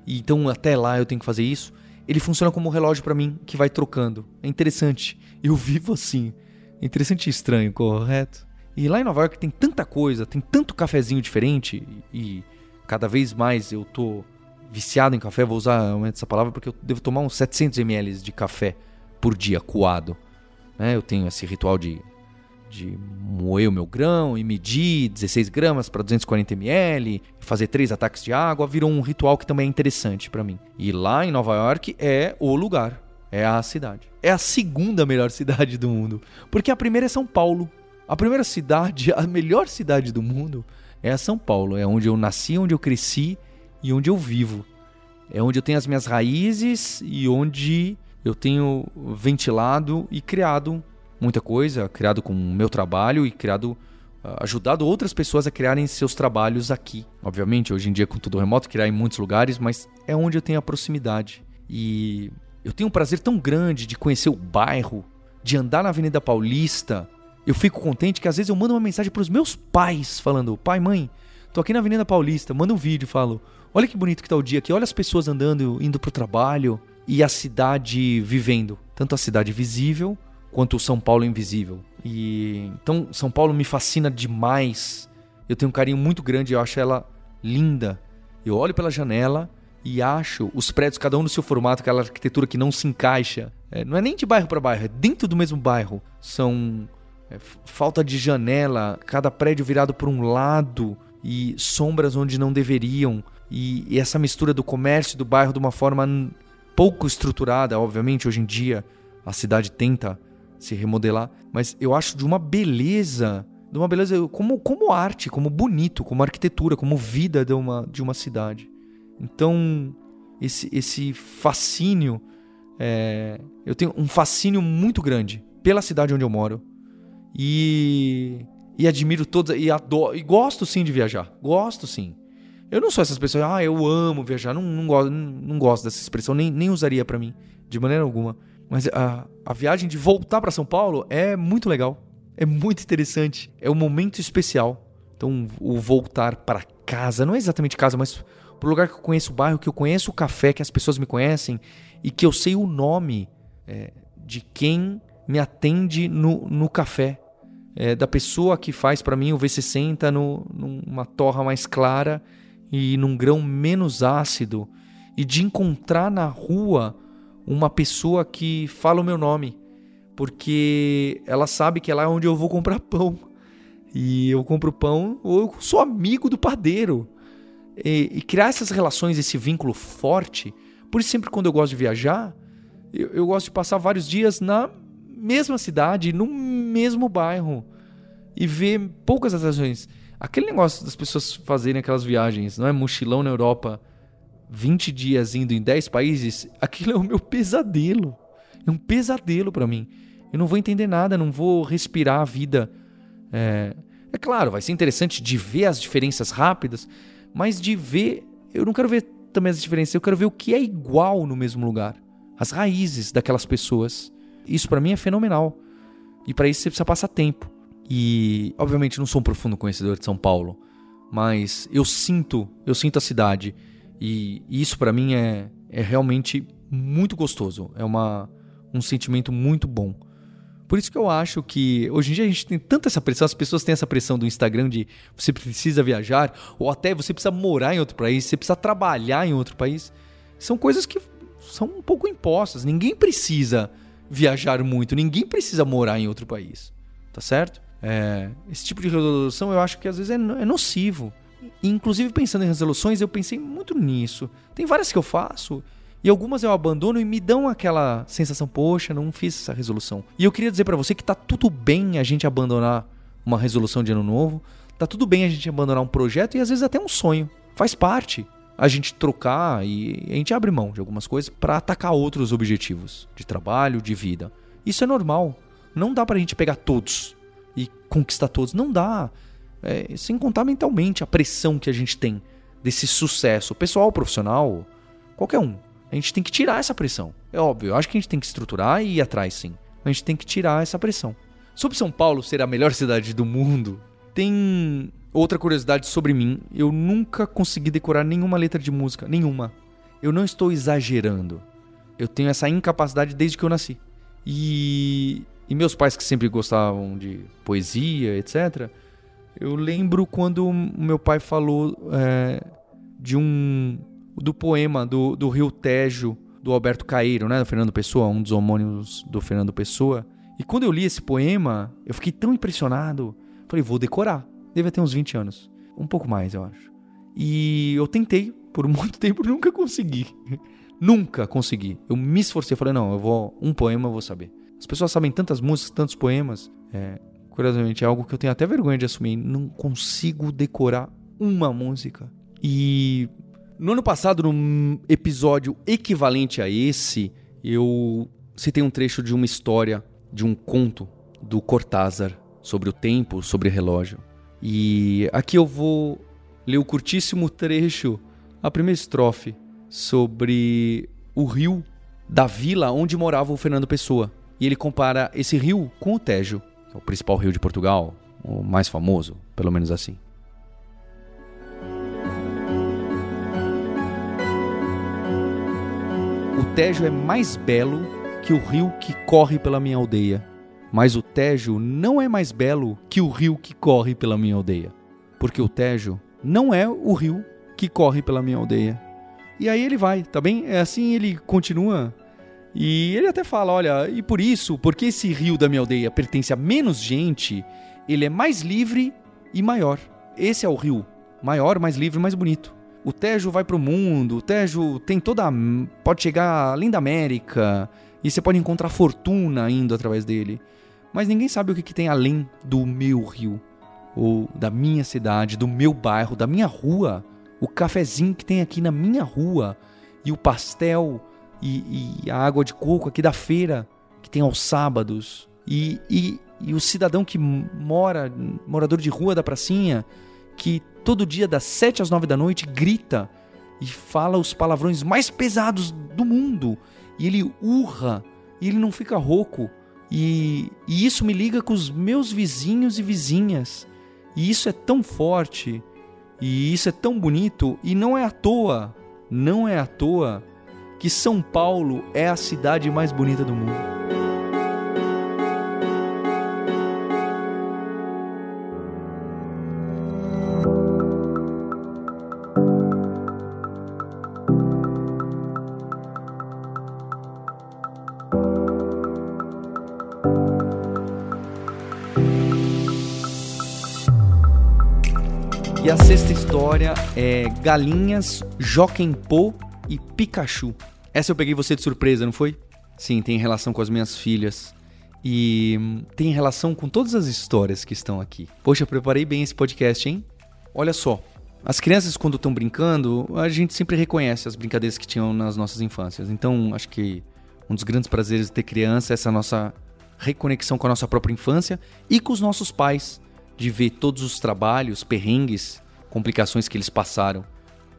E então até lá eu tenho que fazer isso. Ele funciona como um relógio para mim que vai trocando. É interessante. Eu vivo assim. É interessante e estranho, correto? E lá em Nova York tem tanta coisa, tem tanto cafezinho diferente e cada vez mais eu tô viciado em café, vou usar essa palavra porque eu devo tomar uns 700 ml de café por dia coado. Né? Eu tenho esse ritual de de moer o meu grão e medir 16 gramas para 240 ml, fazer três ataques de água, virou um ritual que também é interessante para mim. E lá em Nova York é o lugar, é a cidade. É a segunda melhor <laughs> cidade do mundo, porque a primeira é São Paulo. A primeira cidade, a melhor cidade do mundo é a São Paulo, é onde eu nasci, onde eu cresci e onde eu vivo. É onde eu tenho as minhas raízes e onde eu tenho ventilado e criado muita coisa, criado com o meu trabalho e criado ah, ajudado outras pessoas a criarem seus trabalhos aqui. Obviamente, hoje em dia com tudo remoto, criar em muitos lugares, mas é onde eu tenho a proximidade. E eu tenho um prazer tão grande de conhecer o bairro, de andar na Avenida Paulista. Eu fico contente que às vezes eu mando uma mensagem para os meus pais falando: "Pai, mãe, tô aqui na Avenida Paulista". Mando um vídeo, falo: "Olha que bonito que tá o dia aqui, olha as pessoas andando, indo pro trabalho e a cidade vivendo, tanto a cidade visível quanto o São Paulo Invisível. E então São Paulo me fascina demais. Eu tenho um carinho muito grande, eu acho ela linda. Eu olho pela janela e acho os prédios cada um no seu formato, aquela arquitetura que não se encaixa. É, não é nem de bairro para bairro, é dentro do mesmo bairro. São é, falta de janela, cada prédio virado por um lado e sombras onde não deveriam. E, e essa mistura do comércio do bairro de uma forma pouco estruturada, obviamente, hoje em dia a cidade tenta se remodelar, mas eu acho de uma beleza, de uma beleza como, como arte, como bonito, como arquitetura, como vida de uma, de uma cidade. Então, esse, esse fascínio, é, eu tenho um fascínio muito grande pela cidade onde eu moro e, e admiro todas, e adoro, e gosto sim de viajar, gosto sim. Eu não sou essas pessoas, ah, eu amo viajar, não, não, gosto, não, não gosto dessa expressão, nem, nem usaria para mim, de maneira alguma. Mas a, a viagem de voltar para São Paulo é muito legal. É muito interessante. É um momento especial. Então, o voltar para casa, não é exatamente casa, mas pro lugar que eu conheço o bairro, que eu conheço o café, que as pessoas me conhecem e que eu sei o nome é, de quem me atende no, no café. É, da pessoa que faz para mim o V60 no, numa torra mais clara e num grão menos ácido. E de encontrar na rua uma pessoa que fala o meu nome, porque ela sabe que é lá onde eu vou comprar <laughs> pão. E eu compro pão, ou eu sou amigo do padeiro. E, e criar essas relações, esse vínculo forte. Por isso, sempre quando eu gosto de viajar, eu, eu gosto de passar vários dias na mesma cidade, no mesmo bairro. E ver poucas atrações. Aquele negócio das pessoas fazerem aquelas viagens, não é? Mochilão na Europa 20 dias indo em 10 países, aquilo é o meu pesadelo. É um pesadelo para mim. Eu não vou entender nada, não vou respirar a vida. É... é claro, vai ser interessante de ver as diferenças rápidas, mas de ver. Eu não quero ver também as diferenças, eu quero ver o que é igual no mesmo lugar. As raízes daquelas pessoas. Isso para mim é fenomenal. E para isso você precisa passar tempo. E, obviamente, não sou um profundo conhecedor de São Paulo, mas eu sinto, eu sinto a cidade. E isso para mim é, é realmente muito gostoso. É uma, um sentimento muito bom. Por isso que eu acho que hoje em dia a gente tem tanta essa pressão, as pessoas têm essa pressão do Instagram de você precisa viajar, ou até você precisa morar em outro país, você precisa trabalhar em outro país. São coisas que são um pouco impostas. Ninguém precisa viajar muito, ninguém precisa morar em outro país. Tá certo? É, esse tipo de resolução eu acho que às vezes é, é nocivo. Inclusive, pensando em resoluções, eu pensei muito nisso. Tem várias que eu faço e algumas eu abandono e me dão aquela sensação, poxa, não fiz essa resolução. E eu queria dizer para você que tá tudo bem a gente abandonar uma resolução de ano novo, Tá tudo bem a gente abandonar um projeto e às vezes até um sonho. Faz parte a gente trocar e a gente abre mão de algumas coisas para atacar outros objetivos de trabalho, de vida. Isso é normal. Não dá pra gente pegar todos e conquistar todos. Não dá. É, sem contar mentalmente a pressão que a gente tem desse sucesso, pessoal, profissional, qualquer um. A gente tem que tirar essa pressão. É óbvio, eu acho que a gente tem que estruturar e ir atrás sim. A gente tem que tirar essa pressão. Sobre São Paulo ser a melhor <laughs> cidade do mundo, tem outra curiosidade sobre mim. Eu nunca consegui decorar nenhuma letra de música, nenhuma. Eu não estou exagerando. Eu tenho essa incapacidade desde que eu nasci. E, e meus pais que sempre gostavam de poesia, etc. Eu lembro quando meu pai falou é, de um do poema do, do Rio Tejo do Alberto Caeiro, né, do Fernando Pessoa, um dos homônimos do Fernando Pessoa. E quando eu li esse poema, eu fiquei tão impressionado. Falei, vou decorar. Deve ter uns 20 anos. Um pouco mais, eu acho. E eu tentei por <laughs> muito tempo, nunca consegui. nunca consegui. Eu me esforcei, falei, não, eu vou. Um poema eu vou saber. As pessoas sabem tantas músicas, tantos poemas. É, curiosamente, é algo que eu tenho até vergonha de assumir. Não consigo decorar uma música. E no ano passado, num episódio equivalente a esse, eu citei um trecho de uma história, de um conto do Cortázar sobre o tempo, sobre o relógio. E aqui eu vou ler o curtíssimo trecho, a primeira estrofe, sobre o rio da vila onde morava o Fernando Pessoa. E ele compara esse rio com o Tejo, o principal rio de Portugal, o mais famoso, pelo menos assim. O Tejo é mais belo que o rio que corre pela minha aldeia mas o Tejo não é mais belo que o rio que corre pela minha aldeia. Porque o Tejo não é o rio que corre pela minha aldeia. E aí ele vai, tá bem? É assim ele continua. E ele até fala: olha, e por isso, porque esse rio da minha aldeia pertence a menos gente, ele é mais livre e maior. Esse é o rio maior, mais livre, mais bonito. O Tejo vai pro mundo, o Tejo tem toda. pode chegar além da América, e você pode encontrar fortuna indo através dele. Mas ninguém sabe o que, que tem além do meu rio, ou da minha cidade, do meu bairro, da minha rua. O cafezinho que tem aqui na minha rua, e o pastel, e, e a água de coco aqui da feira, que tem aos sábados. E, e, e o cidadão que mora, morador de rua da pracinha, que todo dia das 7 às 9 da noite grita e fala os palavrões mais pesados do mundo. E ele urra, e ele não fica rouco. E, e isso me liga com os meus vizinhos e vizinhas. E isso é tão forte, e isso é tão bonito, e não é à toa, não é à toa que São Paulo é a cidade mais bonita do mundo. E a sexta história é Galinhas, Joquempô e Pikachu. Essa eu peguei você de surpresa, não foi? Sim, tem relação com as minhas filhas. E hum, tem relação com todas as histórias que estão aqui. Poxa, preparei bem esse podcast, hein? Olha só. As crianças, quando estão brincando, a gente sempre reconhece as brincadeiras que tinham nas nossas infâncias. Então, acho que um dos grandes prazeres de ter criança é essa nossa reconexão com a nossa própria infância e com os nossos pais de ver todos os trabalhos, perrengues, complicações que eles passaram,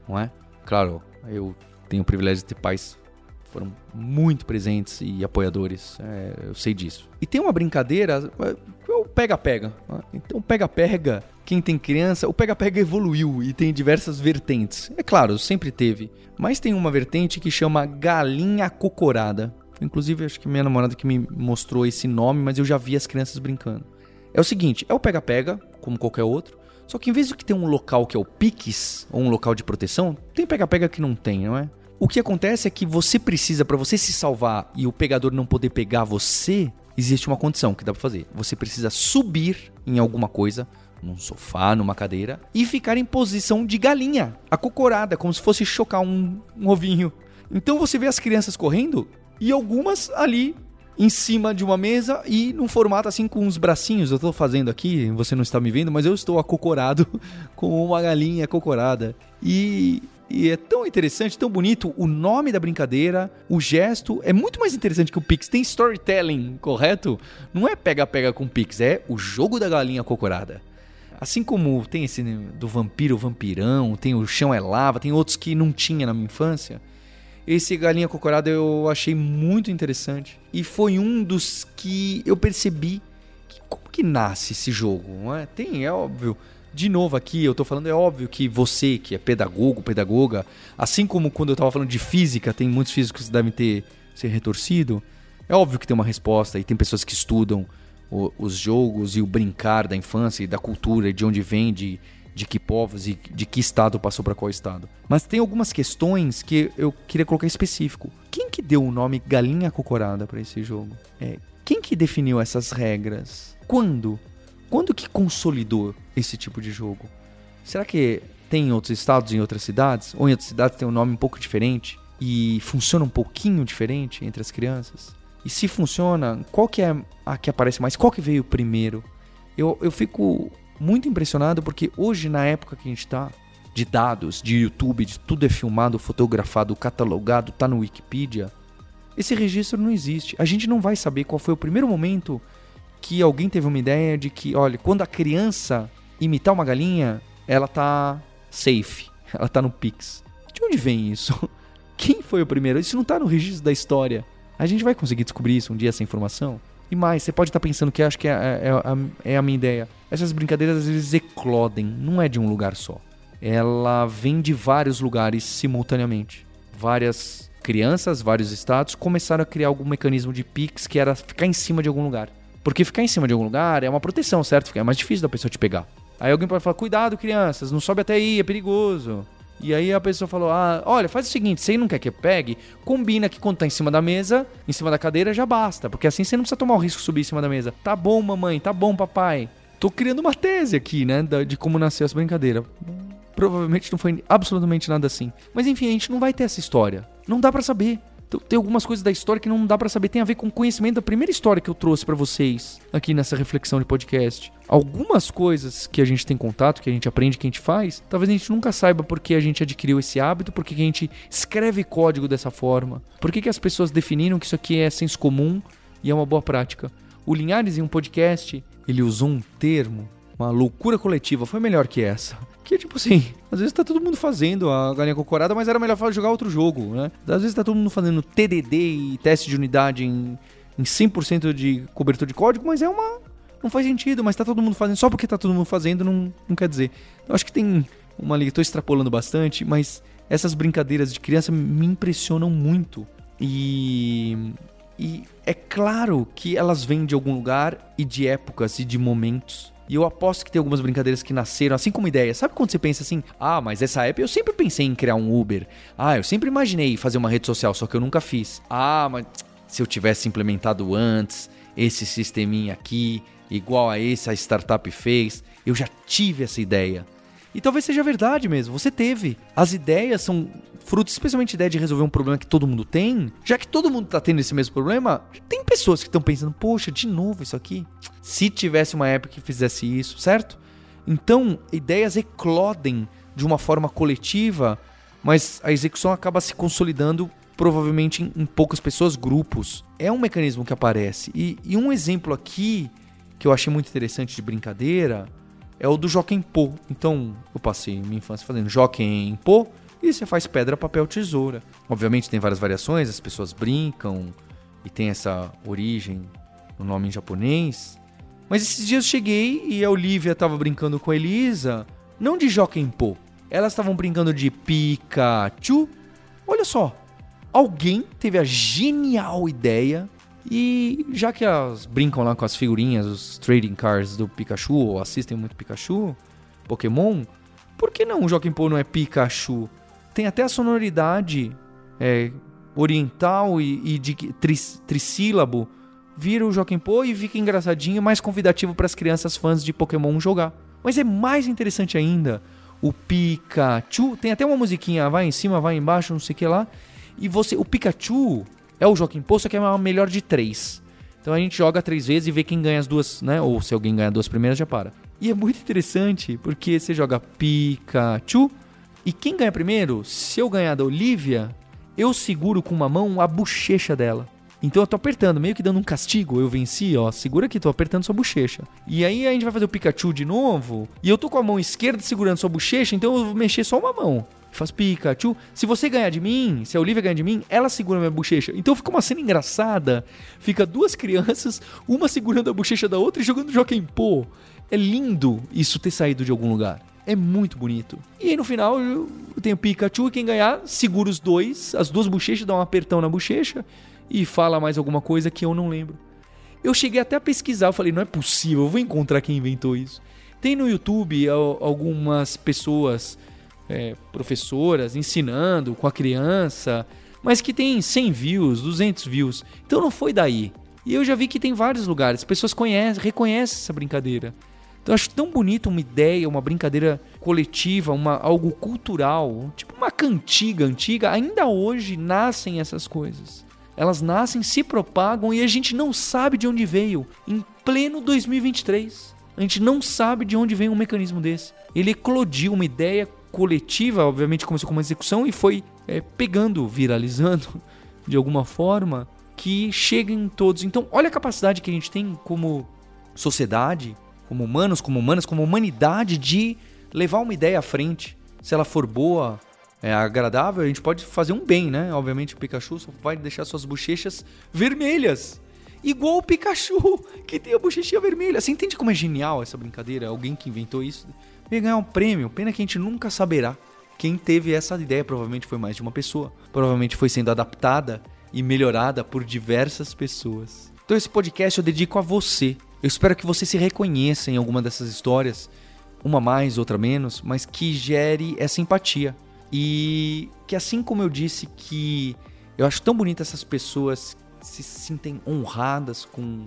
não é? Claro, eu tenho o privilégio de ter pais que foram muito presentes e apoiadores, é, eu sei disso. E tem uma brincadeira, é, o pega-pega. Então, pega-pega, quem tem criança, o pega-pega evoluiu e tem diversas vertentes. É claro, sempre teve, mas tem uma vertente que chama galinha cocorada. Inclusive, acho que minha namorada que me mostrou esse nome, mas eu já vi as crianças brincando. É o seguinte, é o pega-pega, como qualquer outro, só que em vez de que ter um local que é o piques, ou um local de proteção, tem pega-pega que não tem, não é? O que acontece é que você precisa, para você se salvar e o pegador não poder pegar você, existe uma condição que dá pra fazer. Você precisa subir em alguma coisa, num sofá, numa cadeira, e ficar em posição de galinha, acocorada, como se fosse chocar um, um ovinho. Então você vê as crianças correndo e algumas ali em cima de uma mesa e num formato assim com uns bracinhos. Eu tô fazendo aqui, você não está me vendo, mas eu estou acocorado <laughs> com uma galinha acocorada. E, e é tão interessante, tão bonito. O nome da brincadeira, o gesto é muito mais interessante que o Pix. Tem storytelling, correto? Não é pega-pega com Pix, é o jogo da galinha acocorada. Assim como tem esse do vampiro vampirão, tem o chão é lava, tem outros que não tinha na minha infância. Esse Galinha Cocorada eu achei muito interessante. E foi um dos que eu percebi que como que nasce esse jogo, não é? Tem, é óbvio. De novo aqui, eu tô falando, é óbvio que você, que é pedagogo, pedagoga, assim como quando eu tava falando de física, tem muitos físicos que devem ter ser retorcido, é óbvio que tem uma resposta e tem pessoas que estudam o, os jogos e o brincar da infância e da cultura, de onde vem, de de que povos e de que estado passou para qual estado. Mas tem algumas questões que eu queria colocar específico. Quem que deu o nome Galinha Cocorada para esse jogo? É, quem que definiu essas regras? Quando? Quando que consolidou esse tipo de jogo? Será que tem em outros estados, em outras cidades? Ou em outras cidades tem um nome um pouco diferente? E funciona um pouquinho diferente entre as crianças? E se funciona, qual que é a que aparece mais? Qual que veio primeiro? Eu, eu fico muito impressionado porque hoje, na época que a gente está, de dados, de YouTube, de tudo é filmado, fotografado, catalogado, tá no Wikipedia, esse registro não existe. A gente não vai saber qual foi o primeiro momento que alguém teve uma ideia de que, olha, quando a criança imitar uma galinha, ela tá safe, <laughs> ela tá no Pix. De onde vem isso? <laughs> Quem foi o primeiro? Isso não tá no registro da história. A gente vai conseguir descobrir isso um dia, essa informação? E mais, você pode estar tá pensando que acho que é, é, é, é, a minha ideia. Essas brincadeiras às vezes eclodem, não é de um lugar só. Ela vem de vários lugares simultaneamente. Várias crianças, vários estados começaram a criar algum mecanismo de Pix que era ficar em cima de algum lugar. Porque ficar em cima de algum lugar é uma proteção, certo? É mais difícil da pessoa te pegar. Aí alguém pode falar: cuidado, crianças, não sobe até aí, é perigoso. E aí a pessoa falou: Ah, olha, faz o seguinte, você não quer que eu pegue, combina que quando tá em cima da mesa, em cima da cadeira, já basta. Porque assim você não precisa tomar o risco de subir em cima da mesa. Tá bom, mamãe, tá bom, papai. Tô criando uma tese aqui, né? De como nasceu essa brincadeira. Provavelmente não foi absolutamente nada assim. Mas enfim, a gente não vai ter essa história. Não dá para saber. Então, tem algumas coisas da história que não dá para saber, tem a ver com o conhecimento da primeira história que eu trouxe para vocês aqui nessa reflexão de podcast. Algumas coisas que a gente tem contato, que a gente aprende, que a gente faz, talvez a gente nunca saiba por que a gente adquiriu esse hábito, por que a gente escreve código dessa forma, por que as pessoas definiram que isso aqui é senso comum e é uma boa prática. O Linhares, em um podcast, ele usou um termo, uma loucura coletiva, foi melhor que essa que, tipo assim, às vezes tá todo mundo fazendo a galinha cocorada, mas era melhor jogar outro jogo, né? Às vezes tá todo mundo fazendo TDD e teste de unidade em, em 100% de cobertura de código, mas é uma. Não faz sentido, mas tá todo mundo fazendo. Só porque tá todo mundo fazendo não, não quer dizer. Eu acho que tem uma liga, tô extrapolando bastante, mas essas brincadeiras de criança me impressionam muito. E. E é claro que elas vêm de algum lugar e de épocas e de momentos. E eu aposto que tem algumas brincadeiras que nasceram assim como ideia. Sabe quando você pensa assim: ah, mas essa app eu sempre pensei em criar um Uber. Ah, eu sempre imaginei fazer uma rede social, só que eu nunca fiz. Ah, mas se eu tivesse implementado antes esse sisteminha aqui, igual a esse a startup fez, eu já tive essa ideia. E talvez seja verdade mesmo, você teve. As ideias são fruto, especialmente a ideia de resolver um problema que todo mundo tem. Já que todo mundo está tendo esse mesmo problema, tem pessoas que estão pensando, poxa, de novo isso aqui. Se tivesse uma época que fizesse isso, certo? Então, ideias eclodem de uma forma coletiva, mas a execução acaba se consolidando provavelmente em, em poucas pessoas, grupos. É um mecanismo que aparece. E, e um exemplo aqui que eu achei muito interessante de brincadeira é o do Joaquim Pô. Então, eu passei minha infância fazendo Joaquim Pô e você faz pedra, papel, tesoura. Obviamente tem várias variações, as pessoas brincam e tem essa origem no nome em japonês. Mas esses dias eu cheguei e a Olivia estava brincando com a Elisa, não de Joaquim Pô. Elas estavam brincando de Pikachu. Olha só, alguém teve a genial ideia e já que elas brincam lá com as figurinhas, os trading cards do Pikachu, ou assistem muito Pikachu, Pokémon, por que não o Joaquim Pô não é Pikachu? Tem até a sonoridade é, oriental e, e de tris, trissílabo. Vira o Joaquim Pô e fica engraçadinho, mais convidativo para as crianças fãs de Pokémon jogar. Mas é mais interessante ainda o Pikachu. Tem até uma musiquinha, vai em cima, vai embaixo, não sei o que lá. E você, o Pikachu, é o Joaquim só que é uma melhor de três. Então a gente joga três vezes e vê quem ganha as duas, né? Ou se alguém ganha duas primeiras, já para. E é muito interessante, porque você joga Pikachu, e quem ganha primeiro, se eu ganhar da Olivia, eu seguro com uma mão a bochecha dela. Então eu tô apertando, meio que dando um castigo. Eu venci, ó. Segura aqui, tô apertando sua bochecha. E aí a gente vai fazer o Pikachu de novo. E eu tô com a mão esquerda segurando sua bochecha, então eu vou mexer só uma mão. Faz Pikachu. Se você ganhar de mim, se a Olivia ganhar de mim, ela segura minha bochecha. Então fica uma cena engraçada. Fica duas <laughs> crianças, uma segurando a bochecha da outra e jogando Joaquim Pô. É lindo isso ter saído de algum lugar. É muito bonito. E aí no final eu tenho Pikachu e quem ganhar segura os dois, as duas bochechas, dá um apertão na bochecha e fala mais alguma coisa que eu não lembro. Eu cheguei até a pesquisar, eu falei, não é possível, eu vou encontrar quem inventou isso. Tem no YouTube algumas pessoas, é, professoras, ensinando com a criança, mas que tem 100 views, 200 views. Então não foi daí. E eu já vi que tem vários lugares, pessoas conhecem, reconhecem essa brincadeira. Então eu acho tão bonito uma ideia, uma brincadeira coletiva, uma, algo cultural, tipo uma cantiga antiga. Ainda hoje nascem essas coisas. Elas nascem, se propagam e a gente não sabe de onde veio. Em pleno 2023. A gente não sabe de onde vem um mecanismo desse. Ele eclodiu uma ideia coletiva, obviamente começou com uma execução e foi é, pegando, viralizando <laughs> de alguma forma, que chega em todos. Então, olha a capacidade que a gente tem como sociedade, como humanos, como humanas, como humanidade de levar uma ideia à frente. Se ela for boa, é agradável, a gente pode fazer um bem, né? Obviamente o Pikachu só vai deixar suas bochechas vermelhas. Igual o Pikachu, <laughs> que tem a bochechinha vermelha. Você entende como é genial essa brincadeira? Alguém que inventou isso veio ganhar um prêmio. Pena que a gente nunca saberá. Quem teve essa ideia provavelmente foi mais de uma pessoa. Provavelmente foi sendo adaptada e melhorada por diversas pessoas. Então esse podcast eu dedico a você. Eu espero que você se reconheça em alguma dessas histórias, uma mais, outra menos, mas que gere essa empatia e que assim como eu disse que eu acho tão bonito essas pessoas se sentem honradas com,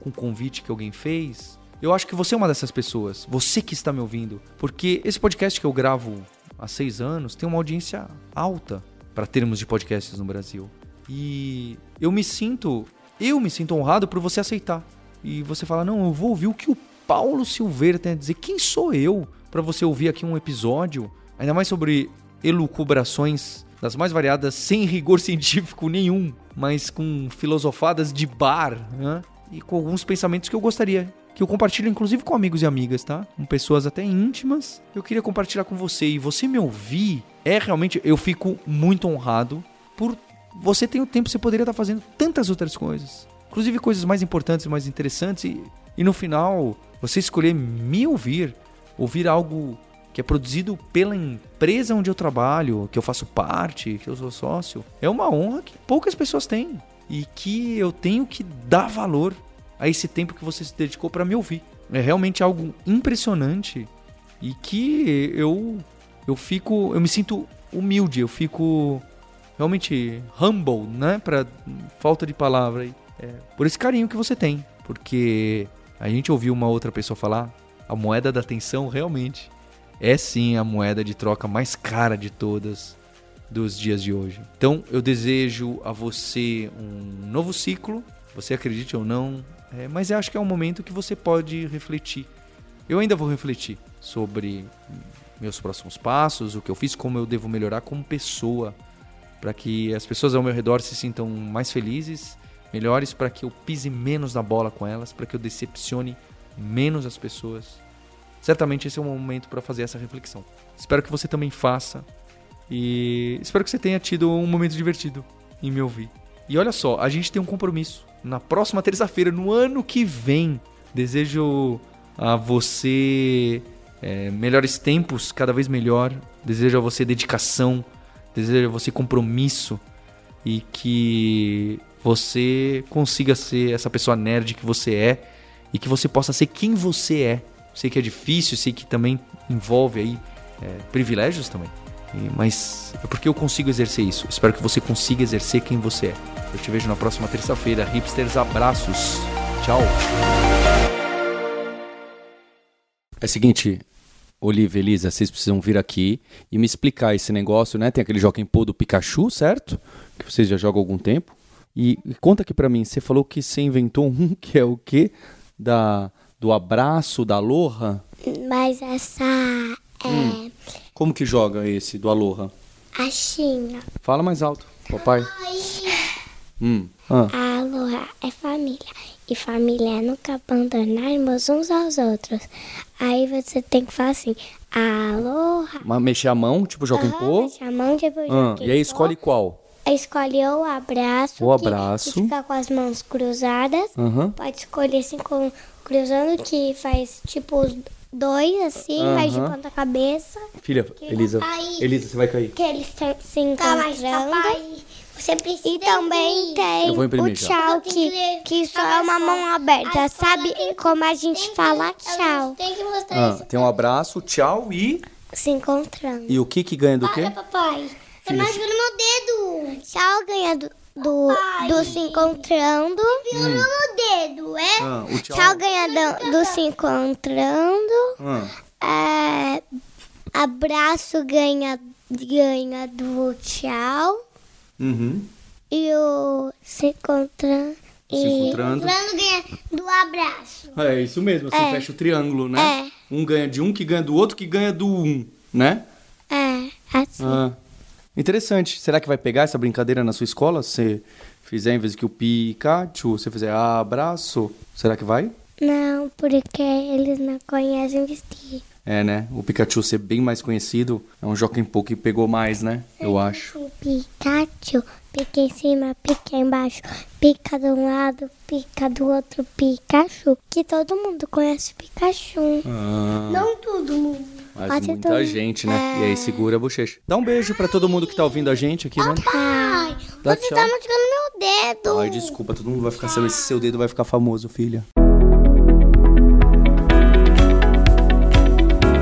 com o convite que alguém fez, eu acho que você é uma dessas pessoas. Você que está me ouvindo. Porque esse podcast que eu gravo há seis anos tem uma audiência alta para termos de podcasts no Brasil. E eu me sinto, eu me sinto honrado por você aceitar. E você fala: "Não, eu vou ouvir o que o Paulo Silveira tem a dizer. Quem sou eu para você ouvir aqui um episódio, ainda mais sobre elucubrações das mais variadas, sem rigor <laughs> científico nenhum, mas com filosofadas de bar, né? E com alguns pensamentos que eu gostaria que eu compartilho inclusive com amigos e amigas, tá? Com pessoas até íntimas. Eu queria compartilhar com você e você me ouvir, é realmente eu fico muito honrado por você ter o tempo, você poderia estar fazendo tantas outras coisas. Inclusive coisas mais importantes, mais interessantes e, e no final você escolher me ouvir, ouvir algo que é produzido pela empresa onde eu trabalho, que eu faço parte, que eu sou sócio, é uma honra que poucas pessoas têm e que eu tenho que dar valor a esse tempo que você se dedicou para me ouvir. É realmente algo impressionante e que eu eu fico, eu me sinto humilde, eu fico realmente humble, né, para falta de palavra, é, por esse carinho que você tem, porque a gente ouviu uma outra pessoa falar, a moeda da atenção realmente é sim a moeda de troca mais cara de todas dos dias de hoje. Então eu desejo a você um novo ciclo, você acredite ou não, é, mas eu acho que é um momento que você pode refletir. Eu ainda vou refletir sobre meus próximos passos, o que eu fiz, como eu devo melhorar como pessoa, para que as pessoas ao meu redor se sintam mais felizes, melhores, para que eu pise menos na bola com elas, para que eu decepcione menos as pessoas certamente esse é o momento para fazer essa reflexão. Espero que você também faça e espero que você tenha tido um momento divertido em me ouvir. E olha só, a gente tem um compromisso. Na próxima terça-feira, no ano que vem, desejo a você é, melhores tempos, cada vez melhor. Desejo a você dedicação, desejo a você compromisso e que você consiga ser essa pessoa nerd que você é e que você possa ser quem você é Sei que é difícil, sei que também envolve aí é, privilégios também. E, mas é porque eu consigo exercer isso. Espero que você consiga exercer quem você é. Eu te vejo na próxima terça-feira. Hipsters, abraços. Tchau. É o seguinte, Olivia, Elisa, vocês precisam vir aqui e me explicar esse negócio, né? Tem aquele Joaquim Pô do Pikachu, certo? Que vocês já jogam há algum tempo. E, e conta aqui pra mim, você falou que você inventou um <laughs> que é o quê? Da, do abraço, da aloha? Mas essa é Como que joga esse do aloha? a China. Fala mais alto, papai. Hum. Ah. A Aloha é família. E família é nunca abandonarmos uns aos outros. Aí você tem que falar assim, Aloha. Mas mexer a mão, tipo joga em pô. mexe a mão, tipo, Ah, joga em e aí escolhe qual? Escolhe ou o abraço. O que- abraço. Que, fica com as mãos cruzadas. Aham. Pode escolher assim, com, cruzando, que faz tipo os dois, assim, mais de ponta cabeça. Filha, Elisa. Elisa, você vai cair. Que eles estão se encontrando. Você precisa e também tem o tchau, que, que só é uma mão aberta. Sabe como a gente fala tchau? Tem que mostrar Ah, tem um abraço, tchau e. Se encontrando. E o que que ganha do quê? papai. Tá machucando meu dedo. Tchau ganha do, do, do se encontrando. Viu no dedo, é? Ah, o tchau. Tchau ganha do, se encontrando. Ah, É, abraço ganha, ganha do tchau. uhum. E o se encontrando. Se encontrando. ganha do abraço. É isso mesmo, você É. fecha o triângulo, né? É. Um ganha de um, que ganha do outro, que ganha do um, né? É, assim. Ah. Interessante. Será que vai pegar essa brincadeira na sua escola? Se fizer, em vez que o Pikachu, você fizer abraço, será que vai? Não, porque eles não conhecem vestir. É, né? O Pikachu ser bem mais conhecido é um Joaquim Pô que pegou mais, né? Eu acho. O Pikachu pica em cima, pica embaixo, pica de um lado, pica do outro Pikachu. Que todo mundo conhece o Pikachu. Ah, Não todo mundo. Mas Pode muita todo- gente, né? É. E aí segura a bochecha. Dá um beijo pra todo mundo que tá ouvindo a gente aqui, né? Pai, Dá você tchau. tá machucando meu dedo. Ai, desculpa, todo mundo vai ficar sabendo se seu dedo vai ficar famoso, filha.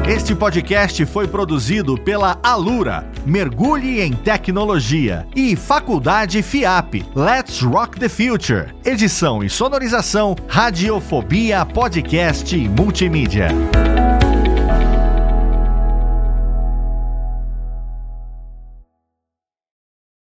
Este podcast foi produzido pela Alura, Mergulhe em Tecnologia, e Faculdade FIAP. Let's Rock the Future. Edição e sonorização, Radiofobia Podcast e Multimídia.